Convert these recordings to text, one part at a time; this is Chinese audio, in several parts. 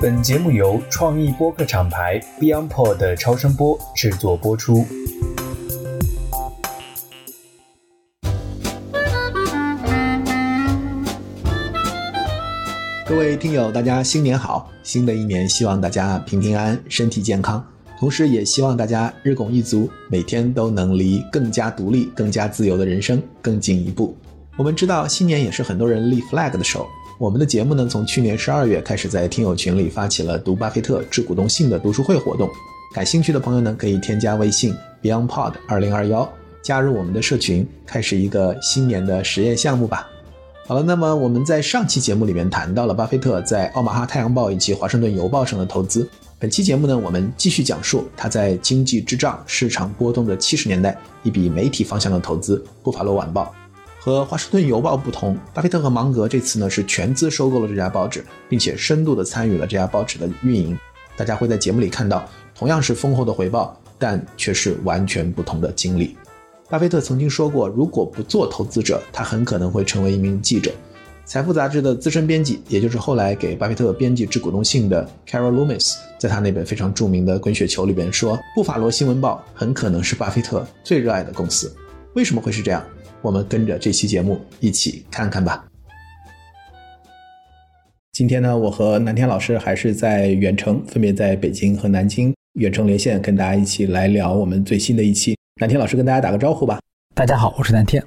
本节目由创意播客厂牌 BeyondPod 超声波制作播出。各位听友，大家新年好！新的一年，希望大家平平安安、身体健康，同时也希望大家日拱一卒，每天都能离更加独立、更加自由的人生更进一步。我们知道，新年也是很多人立 flag 的时候。我们的节目呢，从去年十二月开始在听友群里发起了读巴菲特致股东信的读书会活动。感兴趣的朋友呢，可以添加微信 BeyondPod 二零二幺，加入我们的社群，开始一个新年的实验项目吧。好了，那么我们在上期节目里面谈到了巴菲特在奥马哈太阳报以及华盛顿邮报上的投资。本期节目呢，我们继续讲述他在经济滞胀、市场波动的七十年代一笔媒体方向的投资——布法罗晚报。和华盛顿邮报不同，巴菲特和芒格这次呢是全资收购了这家报纸，并且深度的参与了这家报纸的运营。大家会在节目里看到，同样是丰厚的回报，但却是完全不同的经历。巴菲特曾经说过，如果不做投资者，他很可能会成为一名记者。财富杂志的资深编辑，也就是后来给巴菲特编辑致股东信的 Carol Loomis，在他那本非常著名的《滚雪球》里边说，布法罗新闻报很可能是巴菲特最热爱的公司。为什么会是这样？我们跟着这期节目一起看看吧。今天呢，我和南天老师还是在远程，分别在北京和南京远程连线，跟大家一起来聊我们最新的一期。南天老师跟大家打个招呼吧。大家好，我是南天。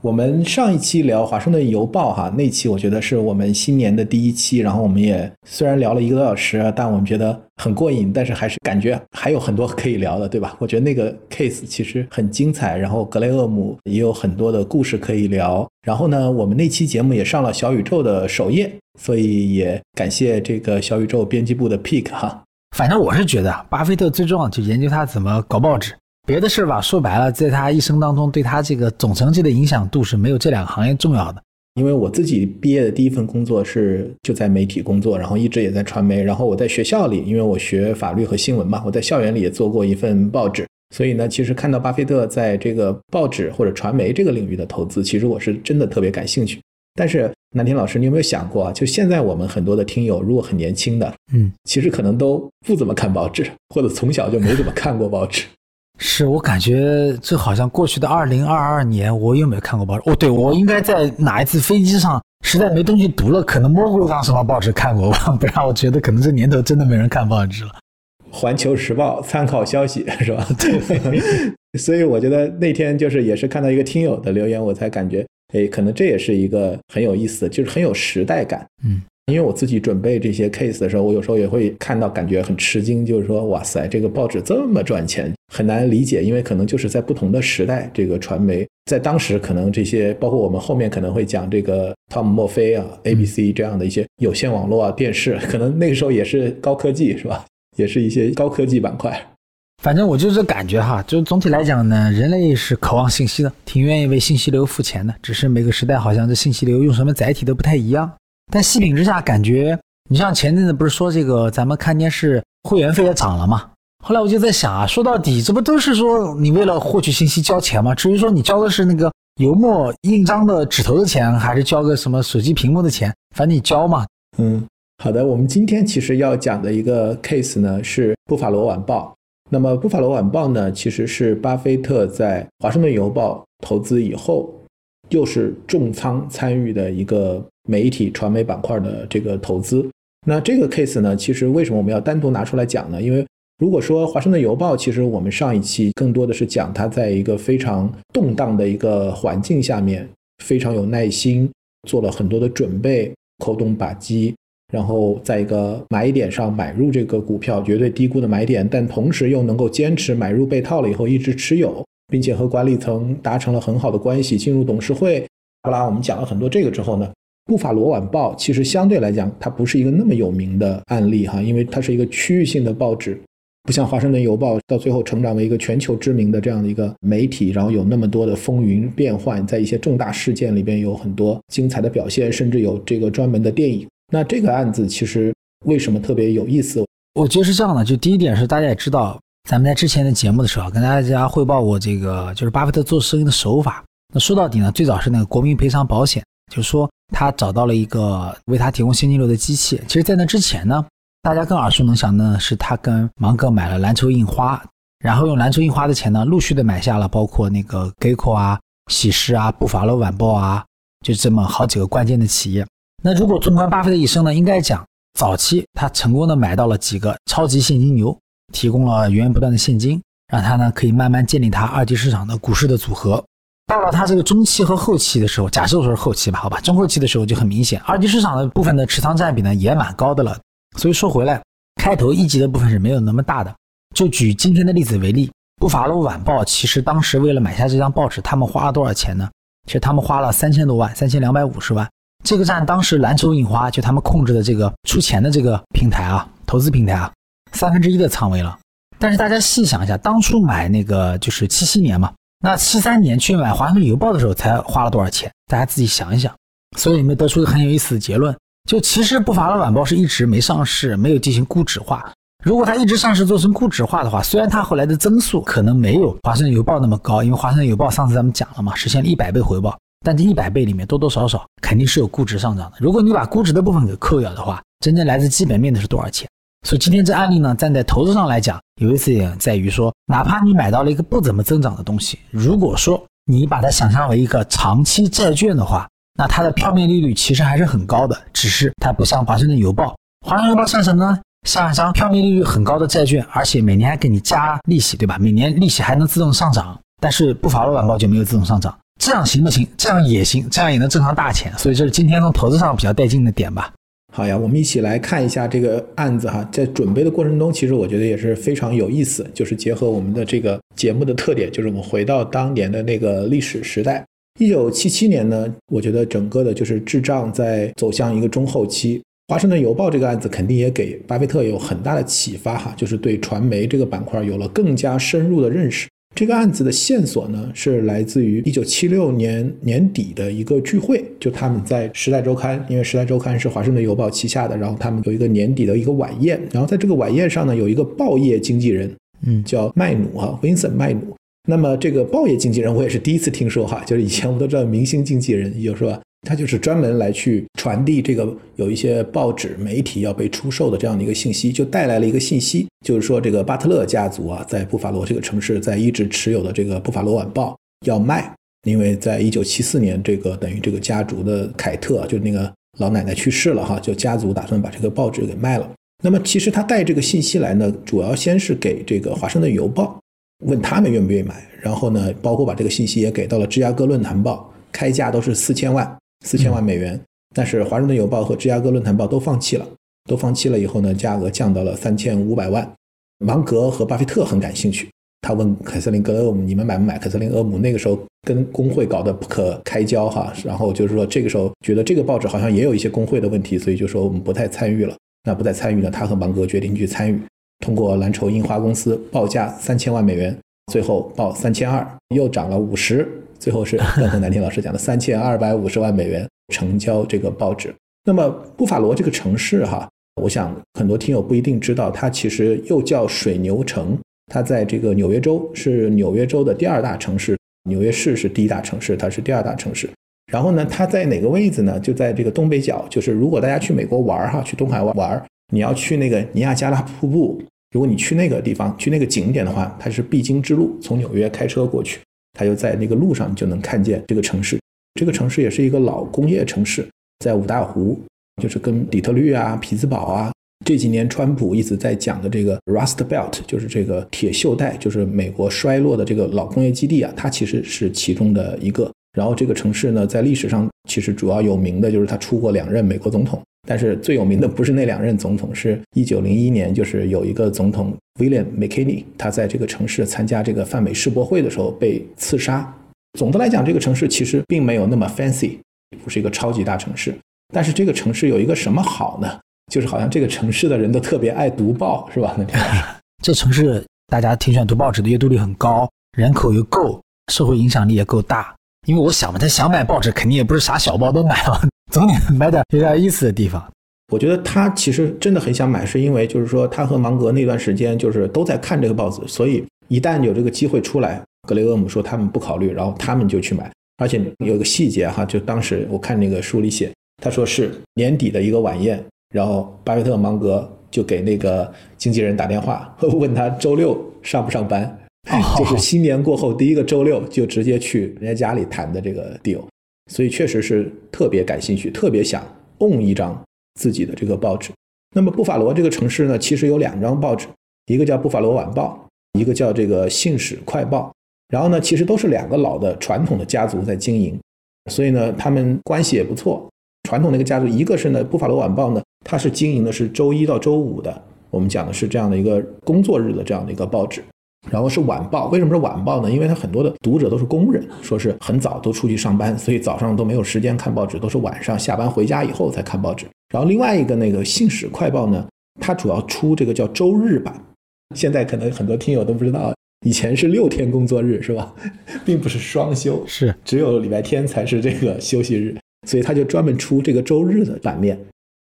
我们上一期聊华盛顿邮报哈，那期我觉得是我们新年的第一期，然后我们也虽然聊了一个多小时，但我们觉得很过瘾，但是还是感觉还有很多可以聊的，对吧？我觉得那个 case 其实很精彩，然后格雷厄姆也有很多的故事可以聊。然后呢，我们那期节目也上了小宇宙的首页，所以也感谢这个小宇宙编辑部的 pick 哈。反正我是觉得，巴菲特最重要就研究他怎么搞报纸。别的事儿吧，说白了，在他一生当中，对他这个总成绩的影响度是没有这两个行业重要的。因为我自己毕业的第一份工作是就在媒体工作，然后一直也在传媒。然后我在学校里，因为我学法律和新闻嘛，我在校园里也做过一份报纸。所以呢，其实看到巴菲特在这个报纸或者传媒这个领域的投资，其实我是真的特别感兴趣。但是南天老师，你有没有想过啊？就现在我们很多的听友，如果很年轻的，嗯，其实可能都不怎么看报纸，或者从小就没怎么看过报纸。是我感觉这好像过去的二零二二年，我有没有看过报纸？哦，对，我应该在哪一次飞机上实在没东西读了，可能摸过一张什么报纸看过吧，不然我觉得可能这年头真的没人看报纸了。环球时报参考消息是吧？对。所以我觉得那天就是也是看到一个听友的留言，我才感觉，哎，可能这也是一个很有意思，就是很有时代感。嗯。因为我自己准备这些 case 的时候，我有时候也会看到，感觉很吃惊，就是说，哇塞，这个报纸这么赚钱，很难理解。因为可能就是在不同的时代，这个传媒在当时可能这些，包括我们后面可能会讲这个汤姆墨菲啊、ABC 这样的一些有线网络啊、电视，可能那个时候也是高科技，是吧？也是一些高科技板块。反正我就是感觉哈，就总体来讲呢，人类是渴望信息的，挺愿意为信息流付钱的，只是每个时代好像这信息流用什么载体都不太一样。但细品之下，感觉你像前阵子不是说这个咱们看电视会员费也涨了吗？后来我就在想啊，说到底这不都是说你为了获取信息交钱吗？至于说你交的是那个油墨印章的纸头的钱，还是交个什么手机屏幕的钱，反正你交嘛。嗯，好的，我们今天其实要讲的一个 case 呢是布法罗晚报。那么布法罗晚报呢，其实是巴菲特在华盛顿邮报投资以后，又是重仓参与的一个。媒体传媒板块的这个投资，那这个 case 呢，其实为什么我们要单独拿出来讲呢？因为如果说华盛顿邮报，其实我们上一期更多的是讲它在一个非常动荡的一个环境下面，非常有耐心，做了很多的准备，扣动扳机，然后在一个买点上买入这个股票，绝对低估的买点，但同时又能够坚持买入被套了以后一直持有，并且和管理层达成了很好的关系，进入董事会。好啦，我们讲了很多这个之后呢？布法罗晚报其实相对来讲，它不是一个那么有名的案例哈，因为它是一个区域性的报纸，不像华盛顿邮报到最后成长为一个全球知名的这样的一个媒体，然后有那么多的风云变幻，在一些重大事件里边有很多精彩的表现，甚至有这个专门的电影。那这个案子其实为什么特别有意思？我觉得是这样的，就第一点是大家也知道，咱们在之前的节目的时候跟大家汇报过这个就是巴菲特做生意的手法。那说到底呢，最早是那个国民赔偿保险，就是说。他找到了一个为他提供现金流的机器。其实，在那之前呢，大家更耳熟能详的是他跟芒格买了篮球印花，然后用篮球印花的钱呢，陆续的买下了包括那个 Geico 啊、喜事啊、布法罗晚报啊，就这么好几个关键的企业。那如果纵观巴菲特一生呢，应该讲早期他成功的买到了几个超级现金牛，提供了源源不断的现金，让他呢可以慢慢建立他二级市场的股市的组合。到了他这个中期和后期的时候，假设说是后期吧，好吧，中后期的时候就很明显，二级市场的部分的持仓占比呢也蛮高的了。所以说回来，开头一级的部分是没有那么大的。就举今天的例子为例，布法罗晚报其实当时为了买下这张报纸，他们花了多少钱呢？其实他们花了三千多万，三千两百五十万。这个占当时蓝筹印花就他们控制的这个出钱的这个平台啊，投资平台啊，三分之一的仓位了。但是大家细想一下，当初买那个就是七七年嘛。那七三年去买《华盛顿邮报》的时候，才花了多少钱？大家自己想一想。所以你们得出一个很有意思的结论：就其实布法的晚报是一直没上市，没有进行估值化。如果它一直上市做成估值化的话，虽然它后来的增速可能没有《华盛顿邮报》那么高，因为《华盛顿邮报》上次咱们讲了嘛，实现了一百倍回报，但这一百倍里面多多少少肯定是有估值上涨的。如果你把估值的部分给扣掉的话，真正来自基本面的是多少钱？所以今天这案例呢，站在投资上来讲，有意思点在于说，哪怕你买到了一个不怎么增长的东西，如果说你把它想象为一个长期债券的话，那它的票面利率其实还是很高的，只是它不像华盛顿邮报。华盛顿邮报像什么呢？像一张票面利率很高的债券，而且每年还给你加利息，对吧？每年利息还能自动上涨。但是不法罗晚报就没有自动上涨，这样行不行？这样也行，这样也能挣上大钱。所以这是今天从投资上比较带劲的点吧。好呀，我们一起来看一下这个案子哈。在准备的过程中，其实我觉得也是非常有意思，就是结合我们的这个节目的特点，就是我们回到当年的那个历史时代。一九七七年呢，我觉得整个的就是智障在走向一个中后期。华盛顿邮报这个案子肯定也给巴菲特有很大的启发哈，就是对传媒这个板块有了更加深入的认识。这个案子的线索呢，是来自于一九七六年年底的一个聚会，就他们在《时代周刊》，因为《时代周刊》是华盛顿邮报旗下的，然后他们有一个年底的一个晚宴，然后在这个晚宴上呢，有一个报业经纪人，嗯，叫麦努啊，Vincent 麦努。那么这个报业经纪人，我也是第一次听说哈，就是以前我们都知道明星经纪人，有是吧？他就是专门来去传递这个有一些报纸媒体要被出售的这样的一个信息，就带来了一个信息，就是说这个巴特勒家族啊，在布法罗这个城市，在一直持有的这个《布法罗晚报》要卖，因为在一九七四年，这个等于这个家族的凯特，就那个老奶奶去世了哈，就家族打算把这个报纸给卖了。那么其实他带这个信息来呢，主要先是给这个《华盛顿邮报》，问他们愿不愿意买，然后呢，包括把这个信息也给到了《芝加哥论坛报》，开价都是四千万。四千万美元，但是华盛顿邮报和芝加哥论坛报都放弃了，都放弃了以后呢，价格降到了三千五百万。芒格和巴菲特很感兴趣，他问凯瑟琳格勒姆：“你们买不买？”凯瑟琳厄姆那个时候跟工会搞得不可开交哈，然后就是说这个时候觉得这个报纸好像也有一些工会的问题，所以就说我们不太参与了。那不再参与呢，他和芒格决定去参与，通过蓝筹印花公司报价三千万美元，最后报三千二，又涨了五十。最后是刚才南天老师讲的三千二百五十万美元成交这个报纸。那么布法罗这个城市哈，我想很多听友不一定知道，它其实又叫水牛城。它在这个纽约州是纽约州的第二大城市，纽约市是第一大城市，它是第二大城市。然后呢，它在哪个位置呢？就在这个东北角。就是如果大家去美国玩哈，去东海玩，你要去那个尼亚加拉瀑布，如果你去那个地方，去那个景点的话，它是必经之路，从纽约开车过去。它就在那个路上，你就能看见这个城市。这个城市也是一个老工业城市，在五大湖，就是跟底特律啊、匹兹堡啊。这几年川普一直在讲的这个 Rust Belt，就是这个铁锈带，就是美国衰落的这个老工业基地啊，它其实是其中的一个。然后这个城市呢，在历史上其实主要有名的就是它出过两任美国总统。但是最有名的不是那两任总统，是一九零一年，就是有一个总统 William McKinley，他在这个城市参加这个泛美世博会的时候被刺杀。总的来讲，这个城市其实并没有那么 fancy，不是一个超级大城市。但是这个城市有一个什么好呢？就是好像这个城市的人都特别爱读报，是吧？这城市大家挺喜欢读报纸的，阅读率很高，人口又够，社会影响力也够大。因为我想嘛，他想买报纸，肯定也不是啥小报都买了。总得买点有点意思的地方。我觉得他其实真的很想买，是因为就是说他和芒格那段时间就是都在看这个报纸，所以一旦有这个机会出来，格雷厄姆说他们不考虑，然后他们就去买。而且有个细节哈，就当时我看那个书里写，他说是年底的一个晚宴，然后巴菲特、芒格就给那个经纪人打电话，问他周六上不上班，就是新年过后第一个周六就直接去人家家里谈的这个 deal，所以确实是特别感兴趣，特别想 own 一张自己的这个报纸。那么布法罗这个城市呢，其实有两张报纸，一个叫《布法罗晚报》，一个叫这个《信使快报》。然后呢，其实都是两个老的传统的家族在经营，所以呢，他们关系也不错。传统那个家族，一个是呢，《布法罗晚报》呢，它是经营的是周一到周五的，我们讲的是这样的一个工作日的这样的一个报纸。然后是晚报，为什么是晚报呢？因为它很多的读者都是工人，说是很早都出去上班，所以早上都没有时间看报纸，都是晚上下班回家以后才看报纸。然后另外一个那个《信使快报》呢，它主要出这个叫周日版，现在可能很多听友都不知道。以前是六天工作日是吧，并不是双休，是只有礼拜天才是这个休息日，所以他就专门出这个周日的版面。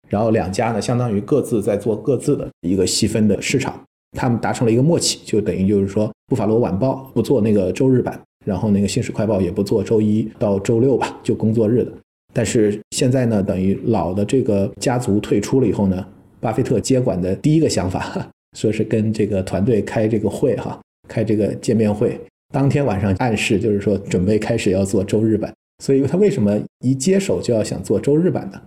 然后两家呢，相当于各自在做各自的一个细分的市场，他们达成了一个默契，就等于就是说，布法罗晚报不做那个周日版，然后那个新使快报也不做周一到周六吧，就工作日的。但是现在呢，等于老的这个家族退出了以后呢，巴菲特接管的第一个想法，说是跟这个团队开这个会哈。开这个见面会，当天晚上暗示就是说准备开始要做周日版，所以他为什么一接手就要想做周日版呢？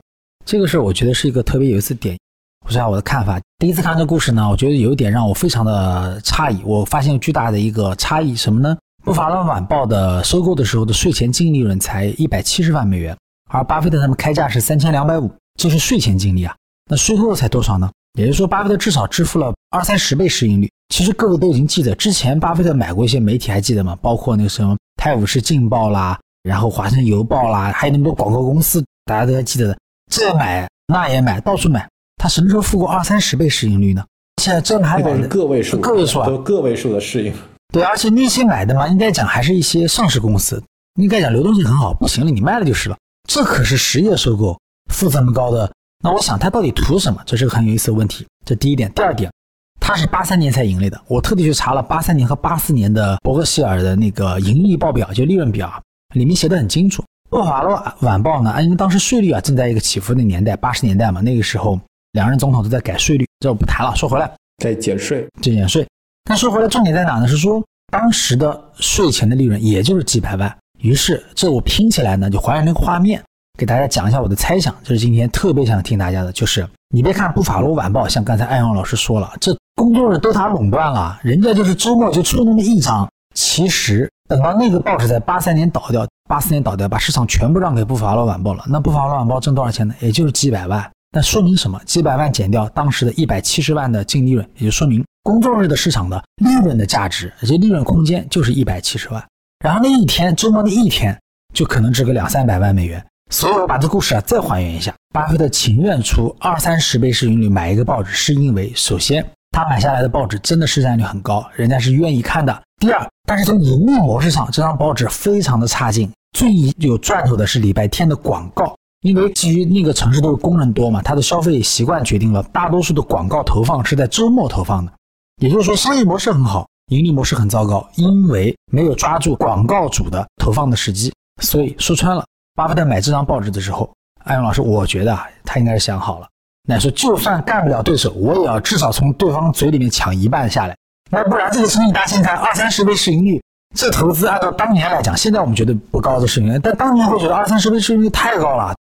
这个事儿我觉得是一个特别有意思点。我说下我的看法。第一次看这故事呢，我觉得有一点让我非常的诧异。我发现巨大的一个差异什么呢？布法罗晚报的收购的时候的税前净利润才一百七十万美元，而巴菲特他们开价是三千两百五，这是税前净利啊。那税后才多少呢？也就是说，巴菲特至少支付了二三十倍市盈率。其实各位都已经记得，之前巴菲特买过一些媒体，还记得吗？包括那个什么《泰晤士镜报》啦，然后《华盛顿邮报》啦，还有那么多广告公司，大家都还记得的。这买，那也买，到处买。他什么时候付过二三十倍市盈率呢？现在这还买的个位数，个位数啊，都个位数的市盈。对，而且那些买的嘛，应该讲还是一些上市公司，应该讲流动性很好。不行了，你卖了就是了。这可是实业收购，负这么高的。那我想他到底图什么？这是个很有意思的问题。这第一点，第二点，他是八三年才盈利的。我特地去查了八三年和八四年的伯克希尔的那个盈利报表，就利润表，里面写的很清楚。布法罗晚报呢，因为当时税率啊正在一个起伏的年代，八十年代嘛，那个时候两任总统都在改税率，这我不谈了。说回来，在减税，在减税。但说回来，重点在哪呢？是说当时的税前的利润也就是几百万。于是这我拼起来呢，就还原那个画面。给大家讲一下我的猜想，就是今天特别想听大家的，就是你别看《布法罗晚报》，像刚才艾阳老师说了，这工作日都他垄断了，人家就是周末就出那么一张。其实等到那个报纸在八三年倒掉，八四年倒掉，把市场全部让给《布法罗晚报》了，那《布法罗晚报》挣多少钱呢？也就是几百万。那说明什么？几百万减掉当时的一百七十万的净利润，也就说明工作日的市场的利润的价值，而且利润空间就是一百七十万。然后那一天周末那一天就可能值个两三百万美元。所以我把这故事啊再还原一下，巴菲特情愿出二三十倍市盈率买一个报纸，是因为首先他买下来的报纸真的市占率很高，人家是愿意看的。第二，但是从盈利模式上，这张报纸非常的差劲。最有赚头的是礼拜天的广告，因为基于那个城市都是工人多嘛，他的消费习惯决定了大多数的广告投放是在周末投放的。也就是说，商业模式很好，盈利模式很糟糕，因为没有抓住广告主的投放的时机。所以说穿了。巴菲特买这张报纸的时候，艾勇老师，我觉得啊，他应该是想好了，那说就算干不了对手，我也要至少从对方嘴里面抢一半下来，那不然这个生意大现在二三十倍市盈率，这投资按照当年来讲，现在我们觉得不高的市盈率，但当年会觉得二三十倍市盈率太高了。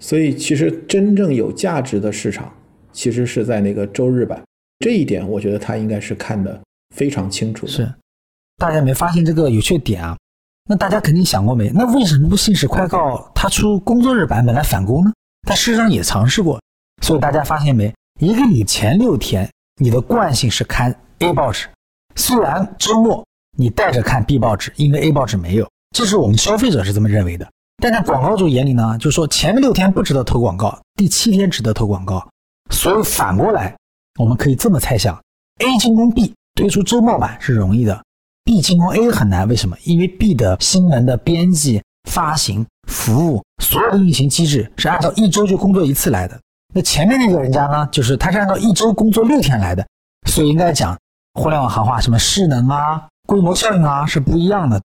所以其实真正有价值的市场，其实是在那个周日版，这一点我觉得他应该是看得非常清楚。是，大家没发现这个有趣点啊？那大家肯定想过没？那为什么不信使快告他出工作日版本来反攻呢？它事实上也尝试过。所以大家发现没？一个你前六天，你的惯性是看 A 报纸，虽然周末你带着看 B 报纸，因为 A 报纸没有，这是我们消费者是这么认为的。但在广告主眼里呢，就说前面六天不值得投广告，第七天值得投广告。所以反过来，我们可以这么猜想：A 进攻 B 推出周末版是容易的。B 进攻 A 很难，为什么？因为 B 的新闻的编辑、发行、服务，所有的运行机制是按照一周就工作一次来的。那前面那个人家呢，就是他是按照一周工作六天来的，所以应该讲互联网行话，什么势能啊、规模效应啊是不一样的。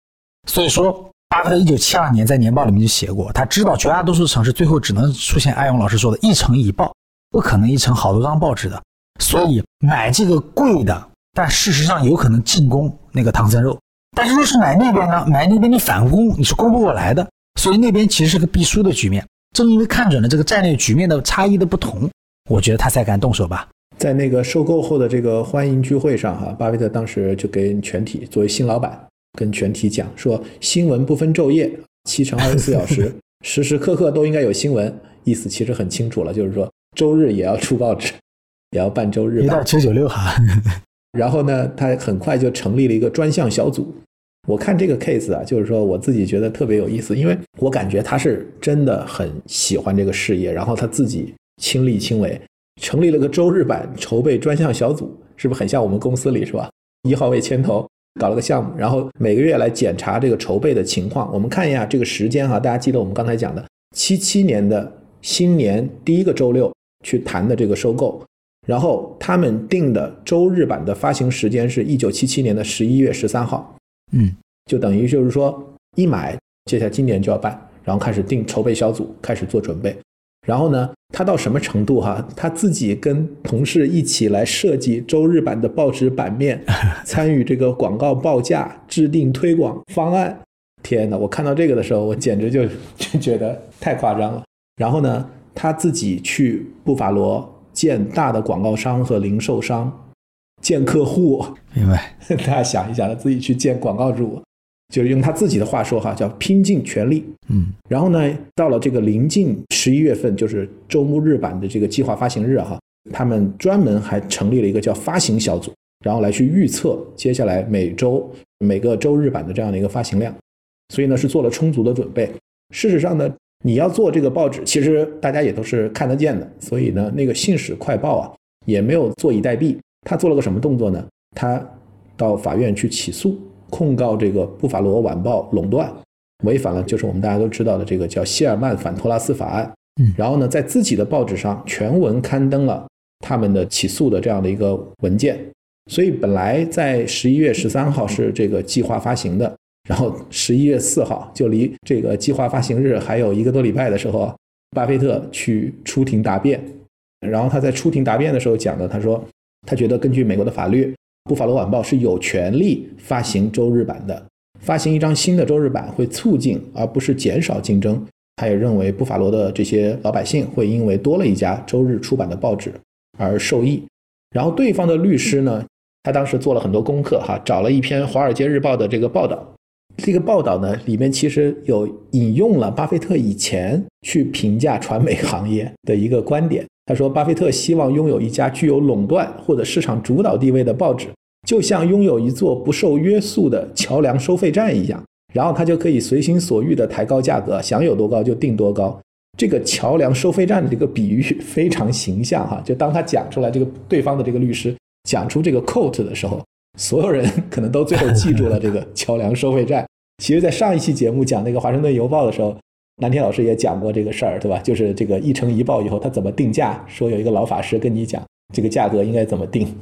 所以说，巴菲特一九七二年在年报里面就写过，他知道绝大多数城市最后只能出现艾勇老师说的一城一报，不可能一城好多张报纸的。所以买这个贵的，但事实上有可能进攻那个唐僧肉。但是若是买那边呢，买那边的反攻，你是攻不过来的。所以那边其实是个必输的局面。正因为看准了这个战略局面的差异的不同，我觉得他才敢动手吧。在那个收购后的这个欢迎聚会上，哈，巴菲特当时就给全体作为新老板，跟全体讲说：新闻不分昼夜，七乘二十四小时，时时刻刻都应该有新闻。意思其实很清楚了，就是说周日也要出报纸，也要办周日一到九九六哈。然后呢，他很快就成立了一个专项小组。我看这个 case 啊，就是说我自己觉得特别有意思，因为我感觉他是真的很喜欢这个事业，然后他自己亲力亲为，成立了个周日版筹备专项小组，是不是很像我们公司里是吧？一号位牵头搞了个项目，然后每个月来检查这个筹备的情况。我们看一下这个时间哈，大家记得我们刚才讲的七七年的新年第一个周六去谈的这个收购，然后他们定的周日版的发行时间是一九七七年的十一月十三号。嗯，就等于就是说，一买，接下来今年就要办，然后开始定筹备小组，开始做准备。然后呢，他到什么程度哈？他自己跟同事一起来设计周日版的报纸版面，参与这个广告报价，制定推广方案。天哪！我看到这个的时候，我简直就就觉得太夸张了。然后呢，他自己去布法罗见大的广告商和零售商。见客户，明白？大家想一想，他自己去见广告主，就是用他自己的话说哈，叫拼尽全力。嗯，然后呢，到了这个临近十一月份，就是周末日版的这个计划发行日哈，他们专门还成立了一个叫发行小组，然后来去预测接下来每周每个周日版的这样的一个发行量，所以呢是做了充足的准备。事实上呢，你要做这个报纸，其实大家也都是看得见的，所以呢，那个《信使快报》啊也没有坐以待毙。他做了个什么动作呢？他到法院去起诉，控告这个《布法罗晚报》垄断，违反了就是我们大家都知道的这个叫谢尔曼反托拉斯法案。嗯，然后呢，在自己的报纸上全文刊登了他们的起诉的这样的一个文件。所以本来在十一月十三号是这个计划发行的，然后十一月四号就离这个计划发行日还有一个多礼拜的时候，巴菲特去出庭答辩。然后他在出庭答辩的时候讲的，他说。他觉得，根据美国的法律，《布法罗晚报》是有权利发行周日版的。发行一张新的周日版会促进而不是减少竞争。他也认为，布法罗的这些老百姓会因为多了一家周日出版的报纸而受益。然后，对方的律师呢，他当时做了很多功课，哈，找了一篇《华尔街日报》的这个报道。这个报道呢，里面其实有引用了巴菲特以前去评价传媒行业的一个观点。他说：“巴菲特希望拥有一家具有垄断或者市场主导地位的报纸，就像拥有一座不受约束的桥梁收费站一样，然后他就可以随心所欲地抬高价格，想有多高就定多高。这个桥梁收费站的这个比喻 非常形象哈，就当他讲出来，这个对方的这个律师讲出这个 quote 的时候，所有人 可能都最后记住了这个桥梁收费站。其实，在上一期节目讲那个华盛顿邮报的时候。”南天老师也讲过这个事儿，对吧？就是这个一城一报以后，他怎么定价？说有一个老法师跟你讲，这个价格应该怎么定？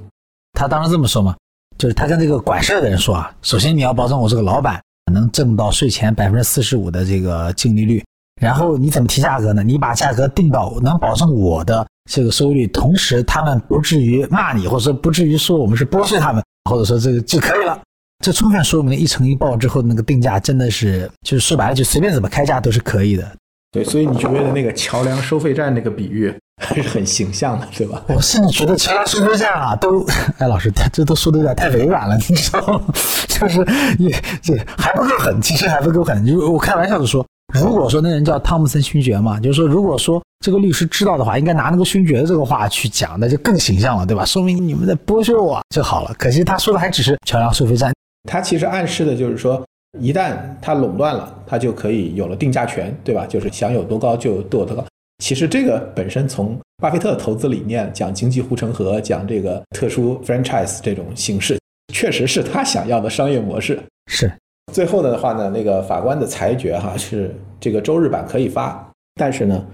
他当时这么说嘛，就是他跟这个管事儿的人说啊，首先你要保证我这个老板能挣到税前百分之四十五的这个净利率，然后你怎么提价格呢？你把价格定到能保证我的这个收益率，同时他们不至于骂你，或者说不至于说我们是剥削他们，或者说这个就可以了。这充分说明了一城一报之后那个定价真的是，就是说白了就随便怎么开价都是可以的。对，所以你觉得那个桥梁收费站那个比喻还是很形象的，对吧？我甚至觉得桥梁收费站啊，都，哎，老师，这都说的有点太委婉了，你知道吗？就是也这还不够狠，其实还不够狠。就我开玩笑的说，如果说那人叫汤姆森勋爵嘛，就是说如果说这个律师知道的话，应该拿那个勋爵这个话去讲，那就更形象了，对吧？说明你们在剥削我就好了。可惜他说的还只是桥梁收费站。他其实暗示的就是说，一旦他垄断了，他就可以有了定价权，对吧？就是想有多高就有多高。其实这个本身从巴菲特投资理念讲经济护城河，讲这个特殊 franchise 这种形式，确实是他想要的商业模式。是。最后的话呢，那个法官的裁决哈是这个周日版可以发，但是呢，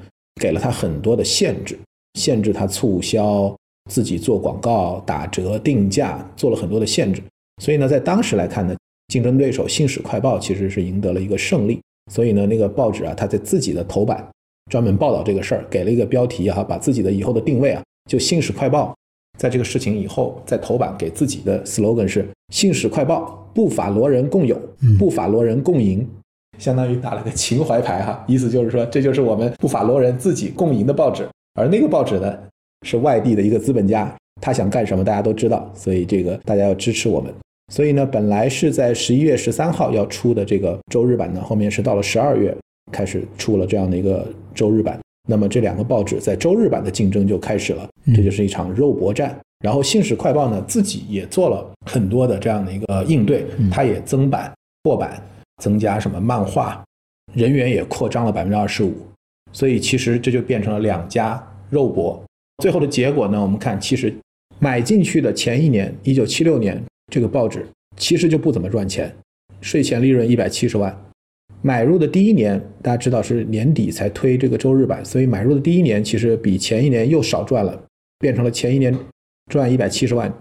给了他很多的限制，限制他促销、自己做广告、打折、定价，做了很多的限制。所以呢，在当时来看呢，竞争对手《信使快报》其实是赢得了一个胜利。所以呢，那个报纸啊，他在自己的头版专门报道这个事儿，给了一个标题啊，把自己的以后的定位啊，就《信使快报》在这个事情以后，在头版给自己的 slogan 是“信使快报，不法罗人共有，不法罗人共赢”，相当于打了个情怀牌哈，意思就是说这就是我们不法罗人自己共赢的报纸。而那个报纸呢，是外地的一个资本家，他想干什么大家都知道，所以这个大家要支持我们。所以呢，本来是在十一月十三号要出的这个周日版呢，后面是到了十二月开始出了这样的一个周日版。那么这两个报纸在周日版的竞争就开始了，这就是一场肉搏战。然后《信使快报》呢自己也做了很多的这样的一个应对，它也增版、扩版、增加什么漫画，人员也扩张了百分之二十五。所以其实这就变成了两家肉搏。最后的结果呢，我们看，其实买进去的前一年，一九七六年，这个报纸其实就不怎么赚钱，税前利润一百七十万。买入的第一年，大家知道是年底才推这个周日版，所以买入的第一年其实比前一年又少赚了，变成了前一年赚一百七十万，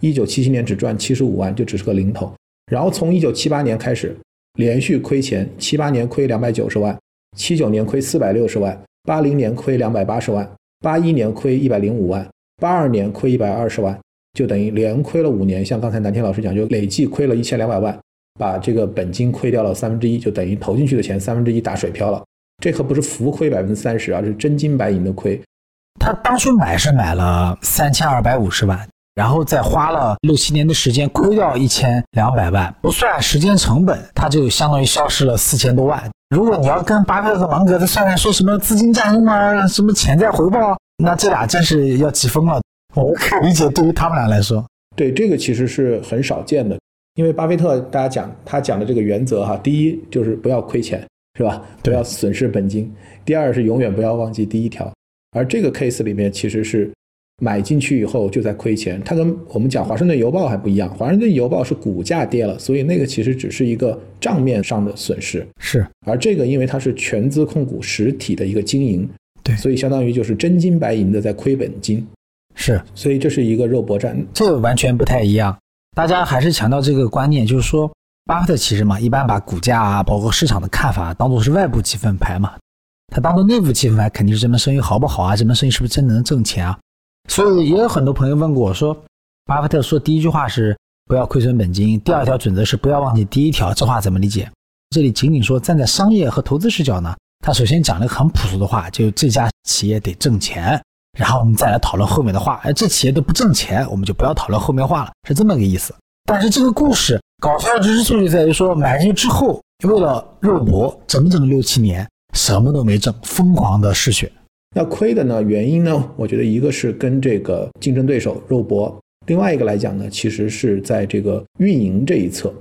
一九七七年只赚七十五万，就只是个零头。然后从一九七八年开始连续亏钱，七八年亏两百九十万，七九年亏四百六十万，八零年亏两百八十万，八一年亏一百零五万，八二年亏一百二十万，就等于连亏了五年。像刚才南天老师讲，就累计亏了一千两百万。把这个本金亏掉了三分之一，就等于投进去的钱三分之一打水漂了。这可不是浮亏百分之三十，而是真金白银的亏。他当初买是买了三千二百五十万，然后再花了六七年的时间亏掉一千两百万，不算时间成本，他就相当于消失了四千多万。如果你要跟巴菲特和芒格在算算说什么资金占用啊，什么潜在回报，那这俩真是要急疯了。我可以理解，对于他们俩来说，对这个其实是很少见的。因为巴菲特，大家讲他讲的这个原则哈，第一就是不要亏钱，是吧？不要损失本金。第二是永远不要忘记第一条。而这个 case 里面其实是买进去以后就在亏钱。它跟我们讲华盛顿邮报还不一样，华盛顿邮报是股价跌了，所以那个其实只是一个账面上的损失。是。而这个因为它是全资控股实体的一个经营，对，所以相当于就是真金白银的在亏本金。是。所以这是一个肉搏战，这完全不太一样。大家还是强调这个观念，就是说，巴菲特其实嘛，一般把股价啊，包括市场的看法，当做是外部积分牌嘛。他当做内部积分牌，肯定是这门生意好不好啊？这门生意是不是真能挣钱啊？所以也有很多朋友问过我说，巴菲特说第一句话是不要亏损本金，第二条准则是不要忘记第一条，这话怎么理解？这里仅仅说站在商业和投资视角呢，他首先讲了一个很朴素的话，就这家企业得挣钱。然后我们再来讨论后面的话，哎，这企业都不挣钱，我们就不要讨论后面话了，是这么个意思。但是这个故事搞笑之处就在于说，买进之后为了肉搏，整整六七年什么都没挣，疯狂的失血。那亏的呢？原因呢？我觉得一个是跟这个竞争对手肉搏，另外一个来讲呢，其实是在这个运营这一侧。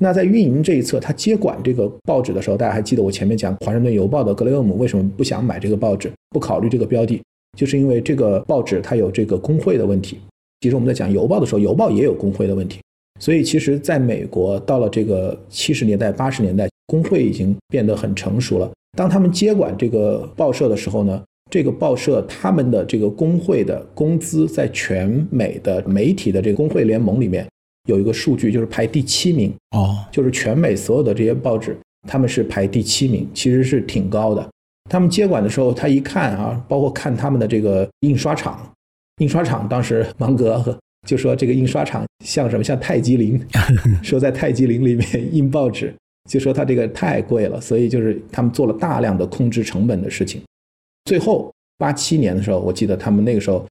那在运营这一侧，他接管这个报纸的时候，大家还记得我前面讲华盛顿邮报的格雷厄姆为什么不想买这个报纸，不考虑这个标的？就是因为这个报纸它有这个工会的问题。其实我们在讲邮报的时候，邮报也有工会的问题。所以其实在美国到了这个七十年代、八十年代，工会已经变得很成熟了。当他们接管这个报社的时候呢，这个报社他们的这个工会的工资在全美的媒体的这个工会联盟里面有一个数据，就是排第七名哦，就是全美所有的这些报纸，他们是排第七名，其实是挺高的。他们接管的时候，他一看啊，包括看他们的这个印刷厂，印刷厂当时芒格就说这个印刷厂像什么？像泰姬陵，说在泰姬陵里面印报纸，就说他这个太贵了，所以就是他们做了大量的控制成本的事情。最后八七年的时候，我记得他们那个时候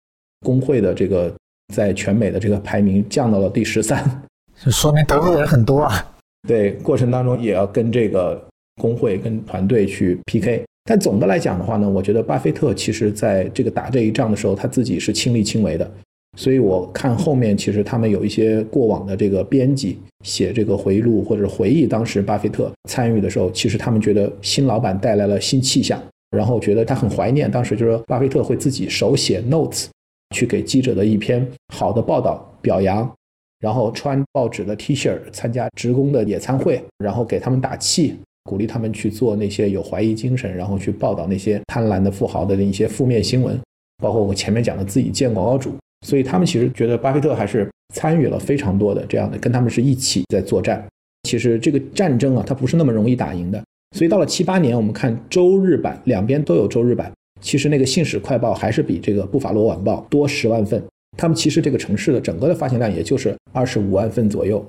工会的这个在全美的这个排名降到了第十三，说明得罪人很多啊。对，过程当中也要跟这个工会跟团队去 PK。但总的来讲的话呢，我觉得巴菲特其实在这个打这一仗的时候，他自己是亲力亲为的。所以我看后面，其实他们有一些过往的这个编辑写这个回忆录或者回忆当时巴菲特参与的时候，其实他们觉得新老板带来了新气象，然后觉得他很怀念当时就是巴菲特会自己手写 notes 去给记者的一篇好的报道表扬，然后穿报纸的 T 恤参加职工的野餐会，然后给他们打气。鼓励他们去做那些有怀疑精神，然后去报道那些贪婪的富豪的一些负面新闻，包括我前面讲的自己建广告主，所以他们其实觉得巴菲特还是参与了非常多的这样的，跟他们是一起在作战。其实这个战争啊，它不是那么容易打赢的。所以到了七八年，我们看周日版两边都有周日版，其实那个《信使快报》还是比这个《布法罗晚报》多十万份。他们其实这个城市的整个的发行量也就是二十五万份左右，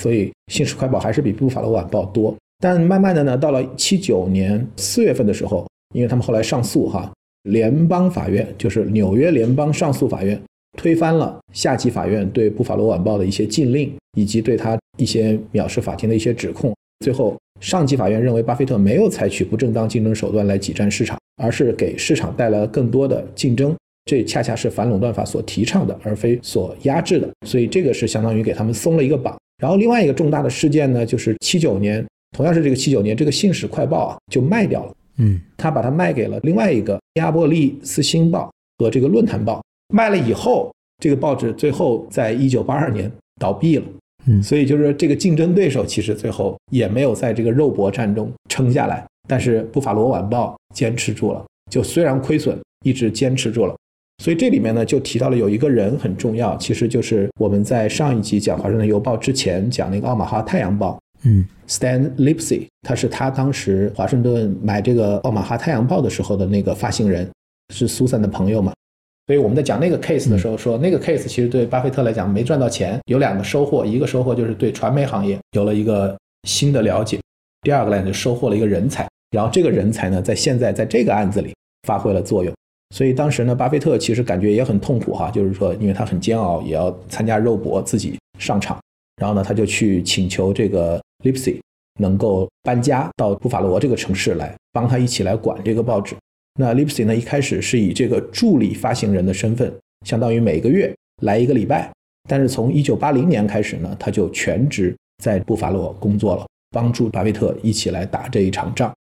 所以《信使快报》还是比《布法罗晚报》多。但慢慢的呢，到了七九年四月份的时候，因为他们后来上诉哈，联邦法院就是纽约联邦上诉法院推翻了下级法院对《布法罗晚报》的一些禁令，以及对他一些藐视法庭的一些指控。最后，上级法院认为巴菲特没有采取不正当竞争手段来挤占市场，而是给市场带来了更多的竞争。这恰恰是反垄断法所提倡的，而非所压制的。所以这个是相当于给他们松了一个绑。然后另外一个重大的事件呢，就是七九年。同样是这个七九年，这个《信使快报》啊就卖掉了。嗯，他把它卖给了另外一个《亚波利斯星报》和这个《论坛报》。卖了以后，这个报纸最后在一九八二年倒闭了。嗯，所以就是这个竞争对手其实最后也没有在这个肉搏战中撑下来。但是《布法罗晚报》坚持住了，就虽然亏损，一直坚持住了。所以这里面呢，就提到了有一个人很重要，其实就是我们在上一集讲《华盛顿邮报》之前讲那个《奥马哈太阳报》。嗯，Stan Lipsy，他是他当时华盛顿买这个《奥马哈太阳报》的时候的那个发行人，是苏珊的朋友嘛。所以我们在讲那个 case 的时候，说那个 case 其实对巴菲特来讲没赚到钱，有两个收获，一个收获就是对传媒行业有了一个新的了解，第二个呢就收获了一个人才，然后这个人才呢在现在在这个案子里发挥了作用。所以当时呢，巴菲特其实感觉也很痛苦哈，就是说因为他很煎熬，也要参加肉搏，自己上场，然后呢他就去请求这个。Lipsy 能够搬家到布法罗这个城市来，帮他一起来管这个报纸。那 Lipsy 呢，一开始是以这个助理发行人的身份，相当于每个月来一个礼拜。但是从1980年开始呢，他就全职在布法罗工作了，帮助巴菲特一起来打这一场仗。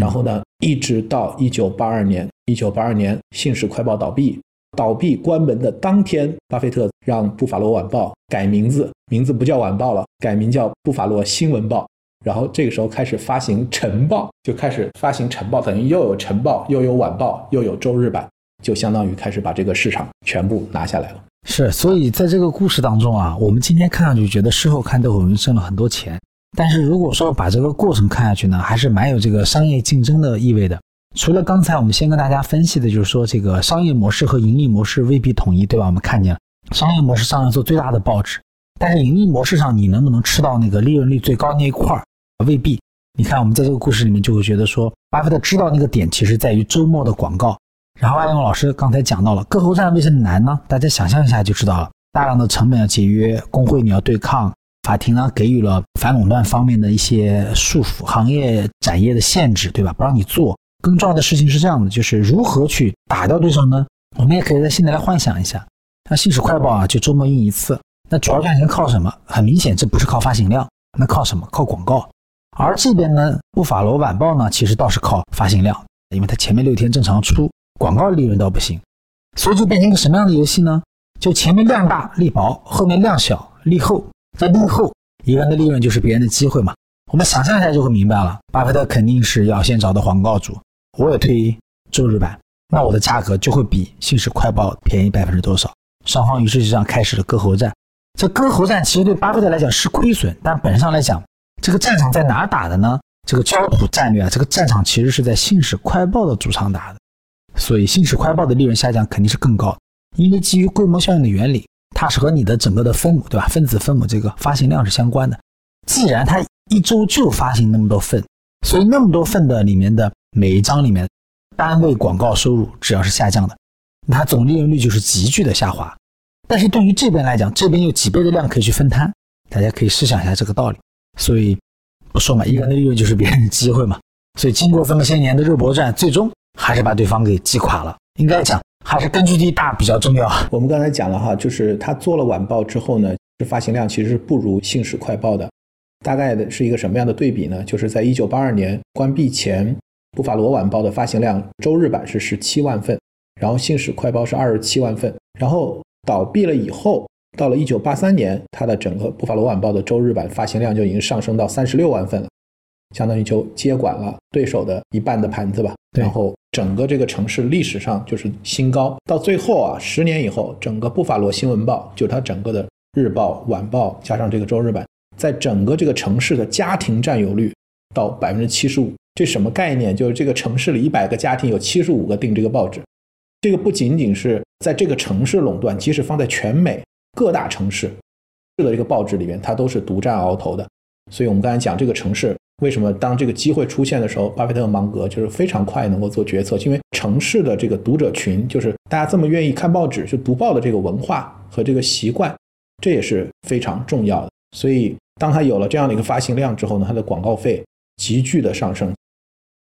然后呢，一直到1982年，1982年《信使快报》倒闭。倒闭关门的当天，巴菲特让《布法罗晚报》改名字，名字不叫《晚报》了，改名叫《布法罗新闻报》。然后这个时候开始发行晨报，就开始发行晨报，等于又有晨报，又有晚报，又有周日版，就相当于开始把这个市场全部拿下来了。是，所以在这个故事当中啊，我们今天看上去觉得事后看都我们挣了很多钱，但是如果说把这个过程看下去呢，还是蛮有这个商业竞争的意味的。除了刚才我们先跟大家分析的，就是说这个商业模式和盈利模式未必统一，对吧？我们看见了商业模式上要做最大的报纸，但是盈利模式上你能不能吃到那个利润率最高那一块儿，未必。你看我们在这个故事里面就会觉得说，巴菲特知道那个点其实在于周末的广告。然后艾勇老师刚才讲到了割喉战为什么难呢？大家想象一下就知道了，大量的成本要节约，工会你要对抗，法庭呢给予了反垄断方面的一些束缚，行业展业的限制，对吧？不让你做。更重要的事情是这样的，就是如何去打掉对手呢？我们也可以在现在来幻想一下，那《信使快报》啊，就周末印一次，那主要赚钱靠什么？很明显，这不是靠发行量，那靠什么？靠广告。而这边呢，《布法罗晚报》呢，其实倒是靠发行量，因为它前面六天正常出，广告利润倒不行，所以就变成一个什么样的游戏呢？就前面量大利薄，后面量小利厚。在利厚，一个人的利润就是别人的机会嘛。我们想象一下就会明白了，巴菲特肯定是要先找到广告主。我也推周日版，那我的价格就会比《信使快报》便宜百分之多少？双方于是就这样开始了割喉战。这割喉战其实对巴菲特来讲是亏损，但本质上来讲，这个战场在哪打的呢？这个焦土战略啊，这个战场其实是在《信使快报》的主场打的，所以《信使快报》的利润下降肯定是更高，因为基于规模效应的原理，它是和你的整个的分母，对吧？分子分母这个发行量是相关的。既然它一周就发行那么多份，所以那么多份的里面的。每一张里面单位广告收入只要是下降的，那它总利润率就是急剧的下滑。但是对于这边来讲，这边有几倍的量可以去分摊，大家可以试想一下这个道理。所以不说嘛，一个人的利润就是别人的机会嘛。所以经过这么些年的肉搏战，最终还是把对方给击垮了。应该讲还是根据地大比较重要。我们刚才讲了哈，就是他做了晚报之后呢，这发行量其实是不如信使快报的。大概的是一个什么样的对比呢？就是在一九八二年关闭前。布法罗晚报的发行量，周日版是十七万份，然后信使快报是二十七万份。然后倒闭了以后，到了一九八三年，它的整个布法罗晚报的周日版发行量就已经上升到三十六万份了，相当于就接管了对手的一半的盘子吧。然后整个这个城市历史上就是新高。到最后啊，十年以后，整个布法罗新闻报，就它整个的日报、晚报加上这个周日版，在整个这个城市的家庭占有率到百分之七十五。这什么概念？就是这个城市里一百个家庭有七十五个订这个报纸，这个不仅仅是在这个城市垄断，即使放在全美各大城市的这个报纸里面，它都是独占鳌头的。所以我们刚才讲这个城市为什么当这个机会出现的时候，巴菲特和芒格就是非常快能够做决策，因为城市的这个读者群就是大家这么愿意看报纸，就读报的这个文化和这个习惯，这也是非常重要的。所以当他有了这样的一个发行量之后呢，他的广告费急剧的上升。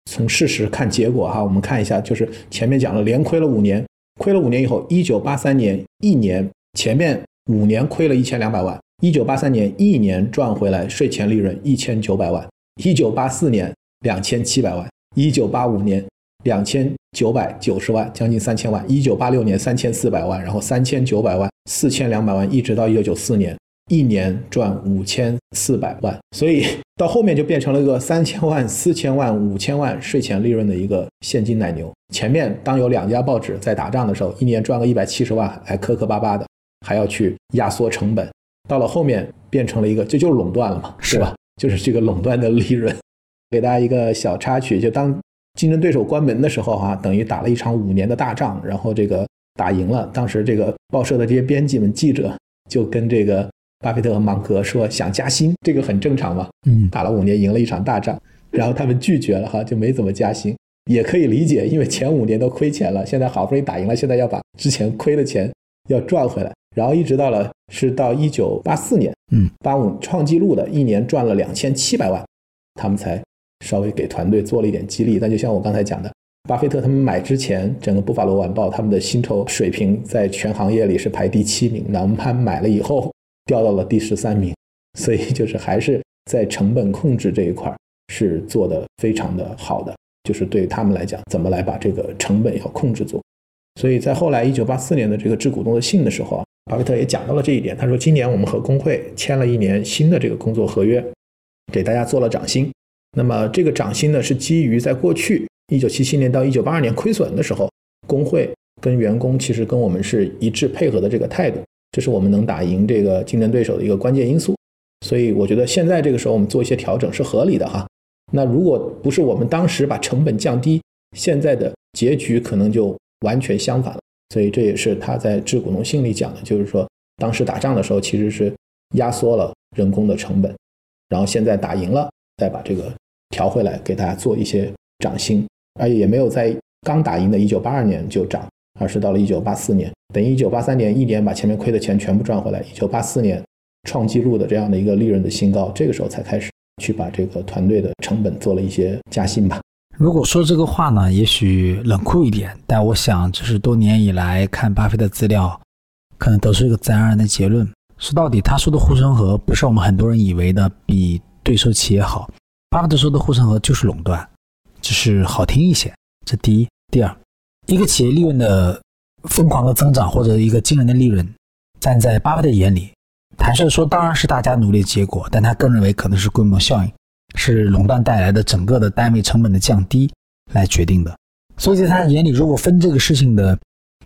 从事实看结果哈，我们看一下，就是前面讲了连亏了五年，亏了五年以后，一九八三年一年前面五年亏了一千两百万。一九八三年一年赚回来税前利润一千九百万，一九八四年两千七百万，一九八五年两千九百九十万，将近三千万，一九八六年三千四百万，然后三千九百万，四千两百万，一直到一九九四年，一年赚五千四百万，所以到后面就变成了一个三千万、四千万、五千万税前利润的一个现金奶牛。前面当有两家报纸在打仗的时候，一年赚个一百七十万，还磕磕巴巴的，还要去压缩成本。到了后面变成了一个，这就是垄断了嘛，是吧？就是这个垄断的利润。给大家一个小插曲，就当竞争对手关门的时候，哈，等于打了一场五年的大仗，然后这个打赢了。当时这个报社的这些编辑们、记者就跟这个巴菲特和芒格说想加薪，这个很正常嘛。嗯，打了五年赢了一场大仗，然后他们拒绝了，哈，就没怎么加薪，也可以理解，因为前五年都亏钱了，现在好不容易打赢了，现在要把之前亏的钱要赚回来。然后一直到了是到一九八四年，嗯，八五创纪录的一年赚了两千七百万，他们才稍微给团队做了一点激励。但就像我刚才讲的，巴菲特他们买之前，整个《布法罗晚报》他们的薪酬水平在全行业里是排第七名，那我们盘买了以后掉到了第十三名，所以 就是还是在成本控制这一块是做的非常的好的，就是对他们来讲，怎么来把这个成本要控制住。所以在后来一九八四年的这个致股东的信的时候啊。巴菲特也讲到了这一点，他说：“今年我们和工会签了一年新的这个工作合约，给大家做了涨薪。那么这个涨薪呢，是基于在过去一九七七年到一九八二年亏损的时候，工会跟员工其实跟我们是一致配合的这个态度，这是我们能打赢这个竞争对手的一个关键因素。所以我觉得现在这个时候我们做一些调整是合理的哈。那如果不是我们当时把成本降低，现在的结局可能就完全相反了。”所以这也是他在致股东信里讲的，就是说当时打仗的时候其实是压缩了人工的成本，然后现在打赢了，再把这个调回来给大家做一些涨薪，而也没有在刚打赢的1982年就涨，而是到了1984年，等于1983年一年把前面亏的钱全部赚回来，1984年创纪录的这样的一个利润的新高，这个时候才开始去把这个团队的成本做了一些加薪吧。如果说这个话呢，也许冷酷一点，但我想这是多年以来看巴菲特资料，可能得出一个自然而然的结论：说到底，他说的护城河不是我们很多人以为的比对手企业好。巴菲特说的护城河就是垄断，只是好听一些。这第一，第二，一个企业利润的疯狂的增长或者一个惊人的利润，站在巴菲特眼里，坦率说当然是大家努力的结果，但他更认为可能是规模效应。是垄断带来的整个的单位成本的降低来决定的，所以在他眼里，如果分这个事情的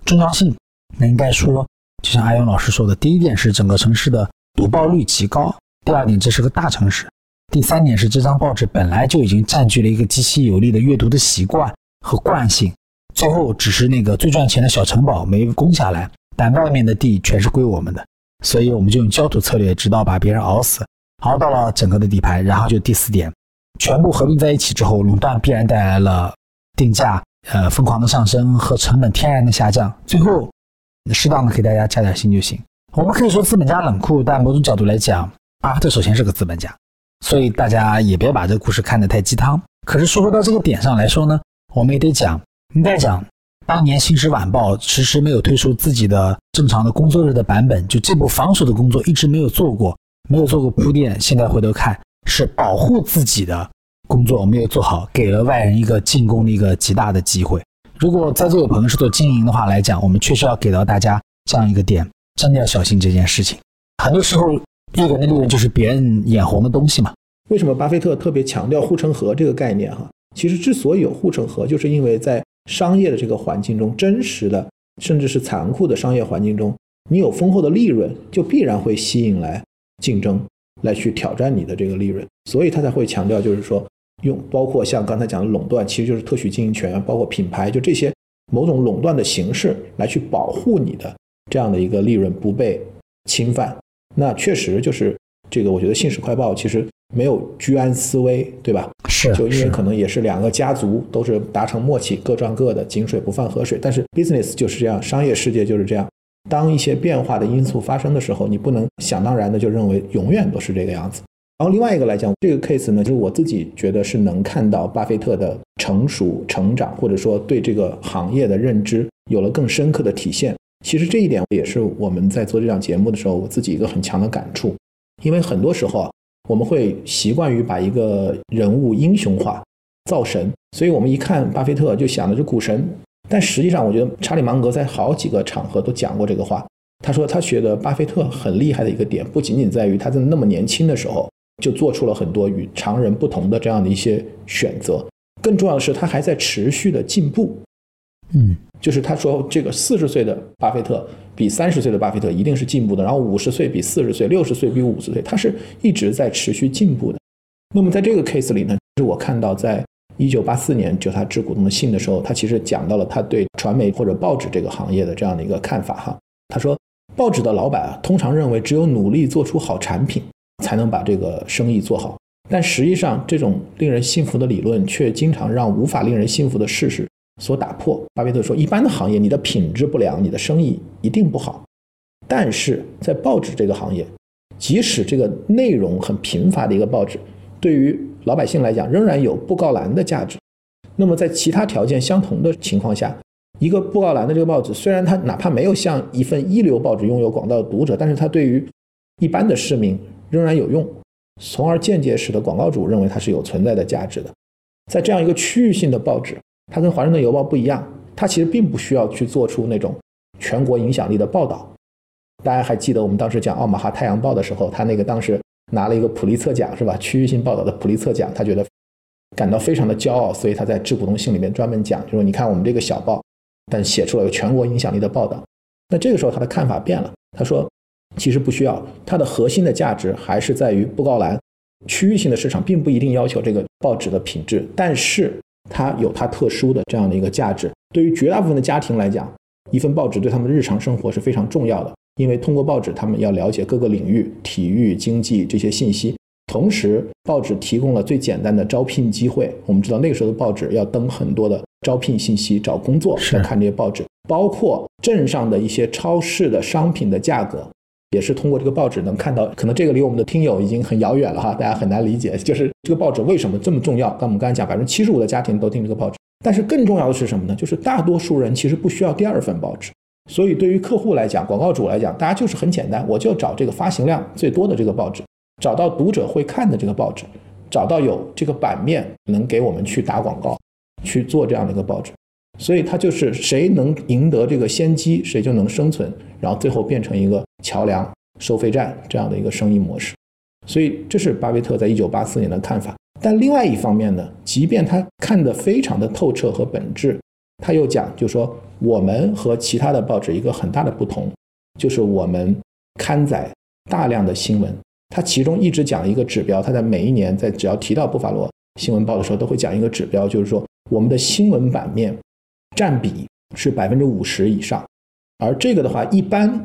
重要性，那应该说，就像阿勇老师说的，第一点是整个城市的读报率极高，第二点这是个大城市，第三点是这张报纸本来就已经占据了一个极其有利的阅读的习惯和惯性，最后只是那个最赚钱的小城堡没攻下来，但外面的地全是归我们的，所以我们就用焦土策略，直到把别人熬死。熬到了整个的底牌，然后就第四点，全部合并在一起之后，垄断必然带来了定价呃疯狂的上升和成本天然的下降。最后，适当的给大家加点薪就行。我们可以说资本家冷酷，但某种角度来讲，巴菲特首先是个资本家，所以大家也别把这个故事看得太鸡汤。可是说回到这个点上来说呢，我们也得讲，你在讲，当年《新时晚报》迟迟没有推出自己的正常的工作日的版本，就这部防守的工作一直没有做过。没有做过铺垫，现在回头看是保护自己的工作没有做好，给了外人一个进攻的一个极大的机会。如果在座有朋友是做经营的话来讲，我们确实要给到大家这样一个点，真的要小心这件事情。很多时候，一个人的利润就是别人眼红的东西嘛。为什么巴菲特特别强调护城河这个概念？哈，其实之所以有护城河，就是因为在商业的这个环境中，真实的甚至是残酷的商业环境中，你有丰厚的利润，就必然会吸引来。竞争来去挑战你的这个利润，所以他才会强调，就是说用包括像刚才讲的垄断，其实就是特许经营权，包括品牌，就这些某种垄断的形式来去保护你的这样的一个利润不被侵犯。那确实就是这个，我觉得《信使快报》其实没有居安思危，对吧？是，就因为可能也是两个家族都是达成默契，各赚各的，井水不犯河水。但是 business 就是这样，商业世界就是这样。当一些变化的因素发生的时候，你不能想当然的就认为永远都是这个样子。然后另外一个来讲，这个 case 呢，就是我自己觉得是能看到巴菲特的成熟成长，或者说对这个行业的认知有了更深刻的体现。其实这一点也是我们在做这档节目的时候，我自己一个很强的感触。因为很多时候啊，我们会习惯于把一个人物英雄化、造神，所以我们一看巴菲特就想的是股神。但实际上，我觉得查理芒格在好几个场合都讲过这个话。他说，他觉得巴菲特很厉害的一个点，不仅仅在于他在那么年轻的时候就做出了很多与常人不同的这样的一些选择，更重要的是，他还在持续的进步。嗯，就是他说，这个四十岁的巴菲特比三十岁的巴菲特一定是进步的，然后五十岁比四十岁，六十岁比五十岁，他是一直在持续进步的。那么在这个 case 里呢，就是我看到在。一九八四年，就他致股东的信的时候，他其实讲到了他对传媒或者报纸这个行业的这样的一个看法哈。他说，报纸的老板啊，通常认为只有努力做出好产品，才能把这个生意做好。但实际上，这种令人信服的理论却经常让无法令人信服的事实所打破。巴菲特说，一般的行业，你的品质不良，你的生意一定不好。但是在报纸这个行业，即使这个内容很贫乏的一个报纸，对于老百姓来讲，仍然有布告栏的价值。那么，在其他条件相同的情况下，一个布告栏的这个报纸，虽然它哪怕没有像一份一流报纸拥有广大的读者，但是它对于一般的市民仍然有用，从而间接使得广告主认为它是有存在的价值的。在这样一个区域性的报纸，它跟华盛顿邮报不一样，它其实并不需要去做出那种全国影响力的报道。大家还记得我们当时讲奥马哈太阳报的时候，他那个当时。拿了一个普利策奖是吧？区域性报道的普利策奖，他觉得感到非常的骄傲，所以他在致股东信里面专门讲，就说你看我们这个小报，但写出了有全国影响力的报道。那这个时候他的看法变了，他说其实不需要，它的核心的价值还是在于布告栏。区域性的市场并不一定要求这个报纸的品质，但是它有它特殊的这样的一个价值。对于绝大部分的家庭来讲，一份报纸对他们的日常生活是非常重要的。因为通过报纸，他们要了解各个领域、体育、经济这些信息。同时，报纸提供了最简单的招聘机会。我们知道那个时候的报纸要登很多的招聘信息，找工作要看这些报纸，包括镇上的一些超市的商品的价格，也是通过这个报纸能看到。可能这个离我们的听友已经很遥远了哈，大家很难理解，就是这个报纸为什么这么重要？刚我们刚才讲，百分之七十五的家庭都订这个报纸，但是更重要的是什么呢？就是大多数人其实不需要第二份报纸。所以，对于客户来讲，广告主来讲，大家就是很简单，我就找这个发行量最多的这个报纸，找到读者会看的这个报纸，找到有这个版面能给我们去打广告，去做这样的一个报纸。所以，它就是谁能赢得这个先机，谁就能生存，然后最后变成一个桥梁、收费站这样的一个生意模式。所以，这是巴菲特在一九八四年的看法。但另外一方面呢，即便他看得非常的透彻和本质。他又讲，就说我们和其他的报纸一个很大的不同，就是我们刊载大量的新闻。他其中一直讲一个指标，他在每一年在只要提到布法罗新闻报的时候，都会讲一个指标，就是说我们的新闻版面占比是百分之五十以上。而这个的话，一般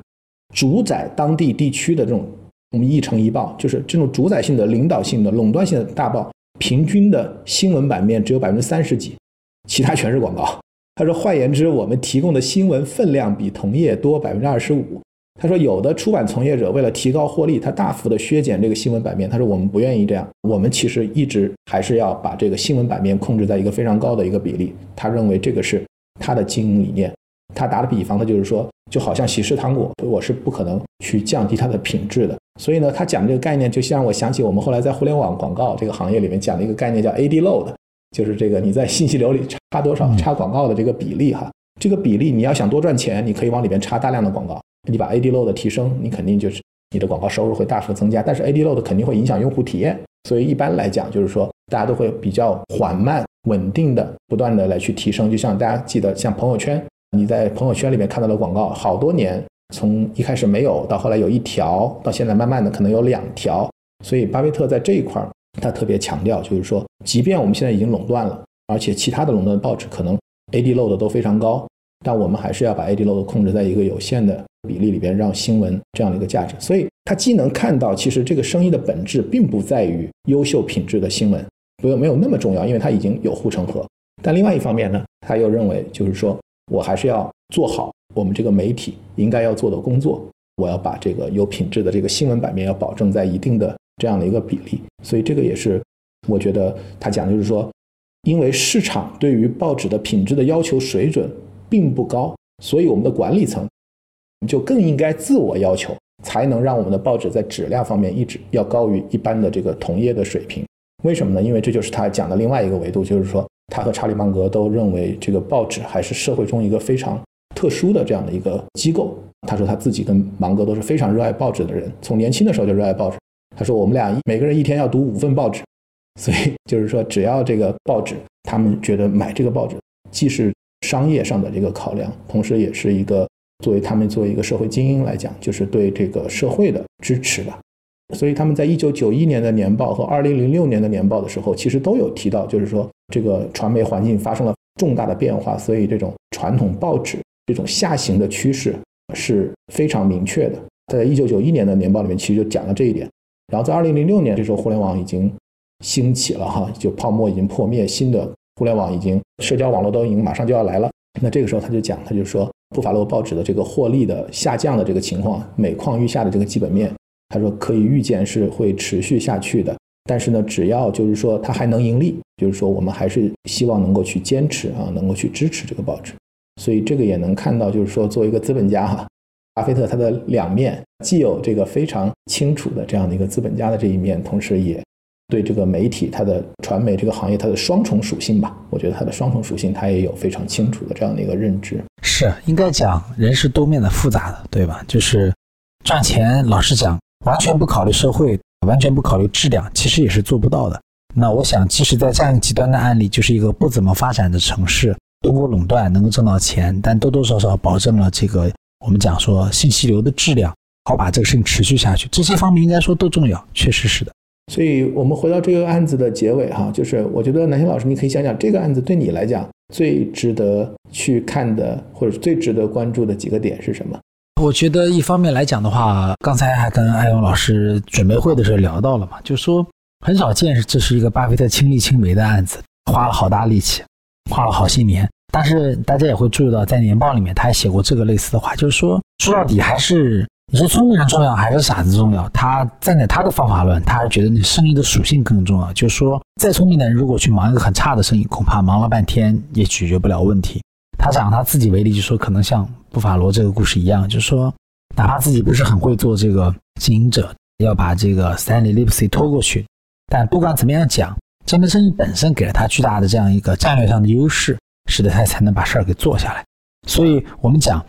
主宰当地地区的这种我们一城一报，就是这种主宰性的、领导性的、垄断性的大报，平均的新闻版面只有百分之三十几，其他全是广告。他说：“换言之，我们提供的新闻分量比同业多百分之二十五。”他说：“有的出版从业者为了提高获利，他大幅的削减这个新闻版面。他说我们不愿意这样，我们其实一直还是要把这个新闻版面控制在一个非常高的一个比例。他认为这个是他的经营理念。他打的比方，他就是说，就好像喜事糖果，我是不可能去降低它的品质的。所以呢，他讲这个概念，就像我想起我们后来在互联网广告这个行业里面讲的一个概念，叫 AD load。”就是这个，你在信息流里插多少插广告的这个比例哈，这个比例你要想多赚钱，你可以往里边插大量的广告，你把 AD load 提升，你肯定就是你的广告收入会大幅增加。但是 AD load 肯定会影响用户体验，所以一般来讲就是说大家都会比较缓慢、稳定的、不断的来去提升。就像大家记得，像朋友圈，你在朋友圈里面看到的广告，好多年从一开始没有到后来有一条，到现在慢慢的可能有两条。所以巴菲特在这一块儿。他特别强调，就是说，即便我们现在已经垄断了，而且其他的垄断报纸可能 AD load 都非常高，但我们还是要把 ad load 控制在一个有限的比例里边，让新闻这样的一个价值。所以，他既能看到，其实这个生意的本质并不在于优秀品质的新闻，不没有那么重要，因为它已经有护城河。但另外一方面呢，他又认为，就是说我还是要做好我们这个媒体应该要做的工作，我要把这个有品质的这个新闻版面要保证在一定的这样的一个比例。所以，这个也是我觉得他讲的就是说。因为市场对于报纸的品质的要求水准并不高，所以我们的管理层就更应该自我要求，才能让我们的报纸在质量方面一直要高于一般的这个同业的水平。为什么呢？因为这就是他讲的另外一个维度，就是说他和查理芒格都认为这个报纸还是社会中一个非常特殊的这样的一个机构。他说他自己跟芒格都是非常热爱报纸的人，从年轻的时候就热爱报纸。他说我们俩每个人一天要读五份报纸。所以就是说，只要这个报纸，他们觉得买这个报纸既是商业上的这个考量，同时也是一个作为他们作为一个社会精英来讲，就是对这个社会的支持吧。所以他们在一九九一年的年报和二零零六年的年报的时候，其实都有提到，就是说这个传媒环境发生了重大的变化，所以这种传统报纸这种下行的趋势是非常明确的。在一九九一年的年报里面，其实就讲了这一点。然后在二零零六年，这时候互联网已经。兴起了哈，就泡沫已经破灭，新的互联网已经，社交网络都已经马上就要来了。那这个时候他就讲，他就说，布法罗报纸的这个获利的下降的这个情况，每况愈下的这个基本面，他说可以预见是会持续下去的。但是呢，只要就是说它还能盈利，就是说我们还是希望能够去坚持啊，能够去支持这个报纸。所以这个也能看到，就是说作为一个资本家哈，巴菲特他的两面，既有这个非常清楚的这样的一个资本家的这一面，同时也。对这个媒体，它的传媒这个行业，它的双重属性吧，我觉得它的双重属性，它也有非常清楚的这样的一个认知。是应该讲，人是多面的、复杂的，对吧？就是赚钱，老实讲，完全不考虑社会，完全不考虑质量，其实也是做不到的。那我想，即使在这样极端的案例，就是一个不怎么发展的城市，通过垄断能够挣到钱，但多多少少保证了这个我们讲说信息流的质量，好把这个事情持续下去，这些方面应该说都重要，确实是的。所以我们回到这个案子的结尾哈，就是我觉得南星老师，你可以想想这个案子对你来讲最值得去看的，或者最值得关注的几个点是什么？我觉得一方面来讲的话，刚才还跟艾勇老师准备会的时候聊到了嘛，就是说很少见这是一个巴菲特亲力亲为的案子，花了好大力气，花了好些年。但是大家也会注意到，在年报里面他还写过这个类似的话，就是说说到底还是。你说聪明人重要还是傻子重要？他站在他的方法论，他还觉得你生意的属性更重要。就是说，再聪明的人如果去忙一个很差的生意，恐怕忙了半天也解决不了问题。他讲他自己为例，就说可能像布法罗这个故事一样，就是说，哪怕自己不是很会做这个经营者，要把这个 Stanley Lipsy 拖过去，但不管怎么样讲，这门生意本身给了他巨大的这样一个战略上的优势，使得他才能把事儿给做下来。所以我们讲。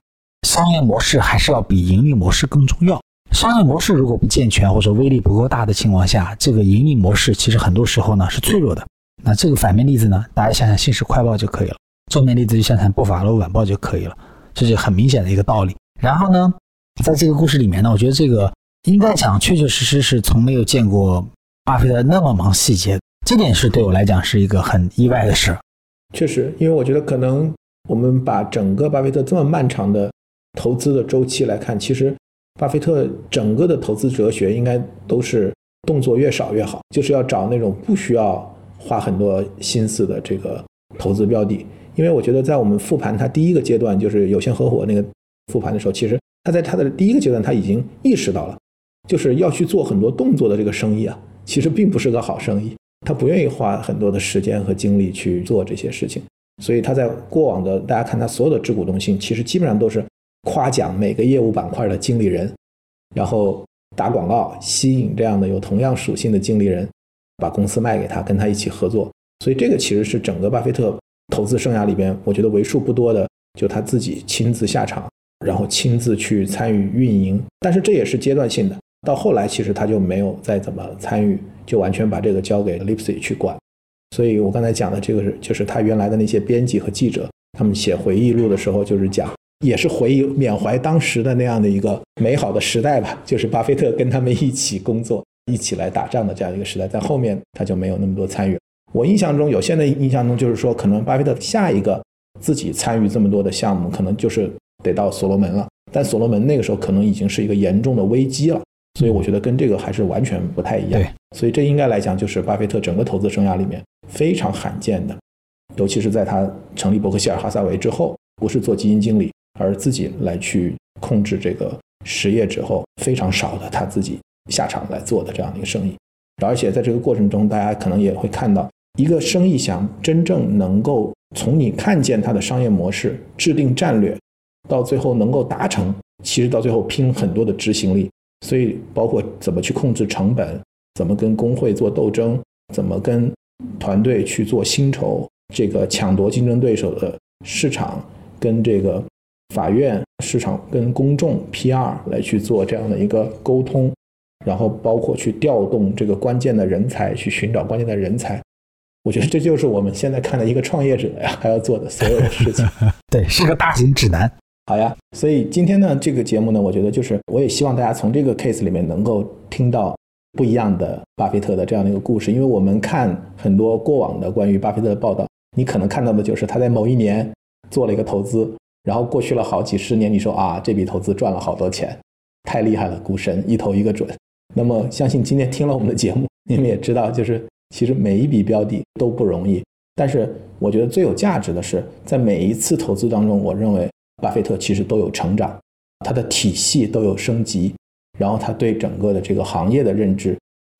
商业模式还是要比盈利模式更重要。商业模式如果不健全或者威力不够大的情况下，这个盈利模式其实很多时候呢是脆弱的。那这个反面例子呢，大家想想《信使快报》就可以了；正面例子就想想《布法罗晚报》就可以了。这是很明显的一个道理。然后呢，在这个故事里面呢，我觉得这个应该讲确确实实是从没有见过巴菲特那么忙细节，这点是对我来讲是一个很意外的事。确实，因为我觉得可能我们把整个巴菲特这么漫长的。投资的周期来看，其实巴菲特整个的投资哲学应该都是动作越少越好，就是要找那种不需要花很多心思的这个投资标的。因为我觉得在我们复盘他第一个阶段，就是有限合伙那个复盘的时候，其实他在他的第一个阶段他已经意识到了，就是要去做很多动作的这个生意啊，其实并不是个好生意。他不愿意花很多的时间和精力去做这些事情，所以他在过往的大家看他所有的致股东信，其实基本上都是。夸奖每个业务板块的经理人，然后打广告吸引这样的有同样属性的经理人，把公司卖给他，跟他一起合作。所以这个其实是整个巴菲特投资生涯里边，我觉得为数不多的，就他自己亲自下场，然后亲自去参与运营。但是这也是阶段性的，到后来其实他就没有再怎么参与，就完全把这个交给 Lipsy 去管。所以我刚才讲的这个是，就是他原来的那些编辑和记者，他们写回忆录的时候，就是讲。也是回忆缅怀当时的那样的一个美好的时代吧，就是巴菲特跟他们一起工作、一起来打仗的这样一个时代。在后面他就没有那么多参与。我印象中有现在印象中，就是说可能巴菲特下一个自己参与这么多的项目，可能就是得到所罗门了。但所罗门那个时候可能已经是一个严重的危机了，所以我觉得跟这个还是完全不太一样。对，所以这应该来讲就是巴菲特整个投资生涯里面非常罕见的，尤其是在他成立伯克希尔哈撒韦之后，不是做基金经理，而自己来去控制这个实业之后，非常少的他自己下场来做的这样的一个生意。而且在这个过程中，大家可能也会看到，一个生意想真正能够从你看见它的商业模式、制定战略。到最后能够达成，其实到最后拼很多的执行力，所以包括怎么去控制成本，怎么跟工会做斗争，怎么跟团队去做薪酬，这个抢夺竞争对手的市场，跟这个法院市场跟公众 PR 来去做这样的一个沟通，然后包括去调动这个关键的人才，去寻找关键的人才，我觉得这就是我们现在看的一个创业者呀，还要做的所有的事情。对，是个大型指南。好呀，所以今天呢，这个节目呢，我觉得就是，我也希望大家从这个 case 里面能够听到不一样的巴菲特的这样的一个故事。因为我们看很多过往的关于巴菲特的报道，你可能看到的就是他在某一年做了一个投资，然后过去了好几十年，你说啊，这笔投资赚了好多钱，太厉害了，股神一投一个准。那么相信今天听了我们的节目，你们也知道，就是其实每一笔标的都不容易。但是我觉得最有价值的是，在每一次投资当中，我认为。巴菲特其实都有成长，他的体系都有升级，然后他对整个的这个行业的认知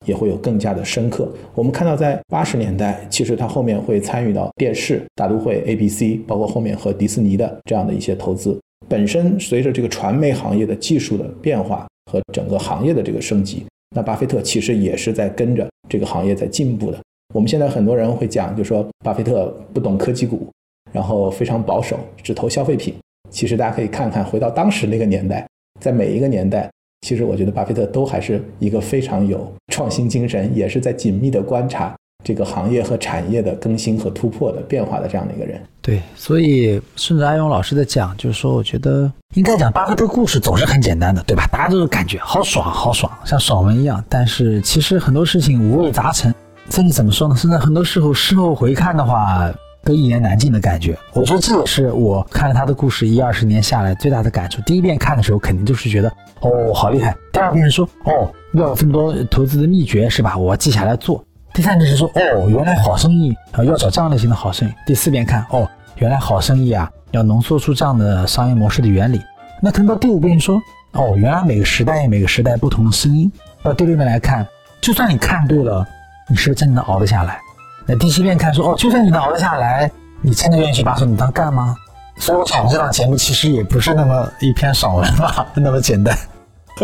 也会有更加的深刻。我们看到，在八十年代，其实他后面会参与到电视、大都会、ABC，包括后面和迪士尼的这样的一些投资。本身随着这个传媒行业的技术的变化和整个行业的这个升级，那巴菲特其实也是在跟着这个行业在进步的。我们现在很多人会讲，就说巴菲特不懂科技股，然后非常保守，只投消费品。其实大家可以看看，回到当时那个年代，在每一个年代，其实我觉得巴菲特都还是一个非常有创新精神，也是在紧密的观察这个行业和产业的更新和突破的变化的这样的一个人。对，所以顺着阿勇老师的讲，就是说，我觉得应该讲巴菲特故事总是很简单的，对吧？大家都是感觉好爽，好爽，像爽文一样。但是其实很多事情五味杂陈，甚至怎么说呢？甚至很多时候事后回看的话。都一言难尽的感觉，我觉得这也是我看了他的故事一二十年下来最大的感触。第一遍看的时候，肯定就是觉得哦好厉害；第二遍说哦要有这么多投资的秘诀是吧？我记下来做。第三遍是说哦原来好生意啊要找这样类型的好生意。第四遍看哦原来好生意啊要浓缩出这样的商业模式的原理。那听到第五遍说哦原来每个时代每个时代不同的声音。到第六遍来看，就算你看对了，你是不是真的能熬得下来？那第七遍看说哦，就算你能熬得下来，你真的愿意去把手你当干吗？所以我想这档节目其实也不是那么一篇爽文吧，那么简单。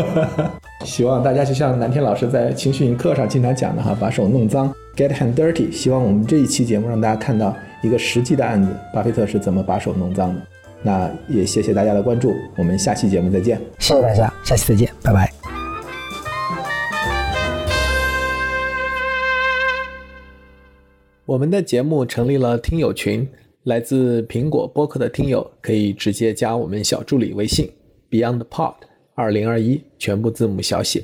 希望大家就像南天老师在情绪营课上经常讲的哈，把手弄脏，get hand dirty。希望我们这一期节目让大家看到一个实际的案子，巴菲特是怎么把手弄脏的。那也谢谢大家的关注，我们下期节目再见。谢谢大家，下期再见，拜拜。我们的节目成立了听友群，来自苹果播客的听友可以直接加我们小助理微信 BeyondPod 二零二一，全部字母小写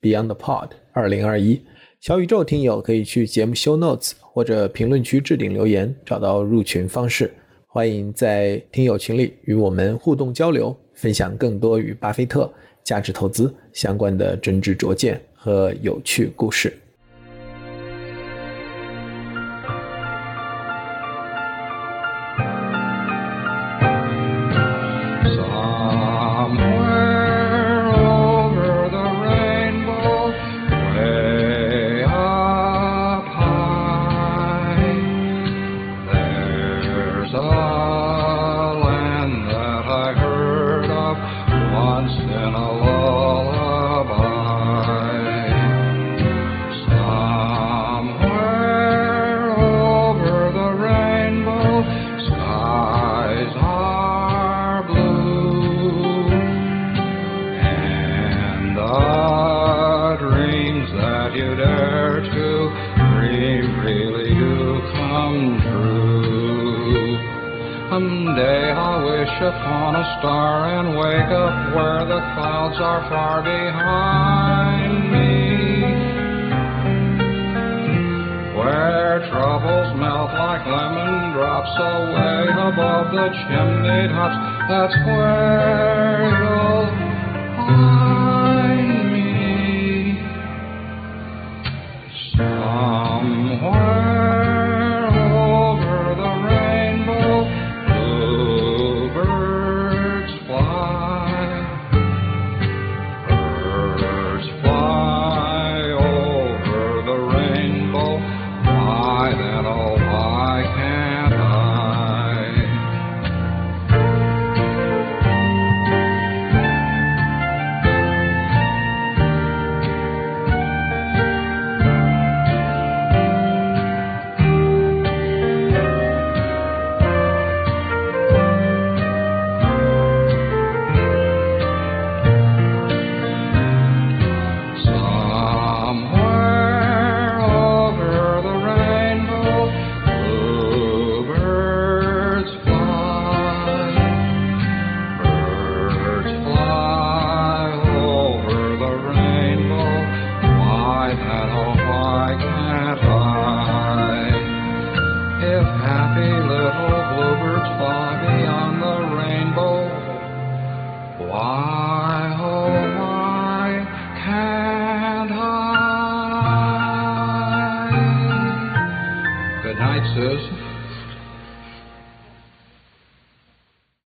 BeyondPod 二零二一。小宇宙听友可以去节目 Show Notes 或者评论区置顶留言，找到入群方式。欢迎在听友群里与我们互动交流，分享更多与巴菲特价值投资相关的真知灼见和有趣故事。troubles melt like lemon drops away above the chimney tops. That's where you'll find.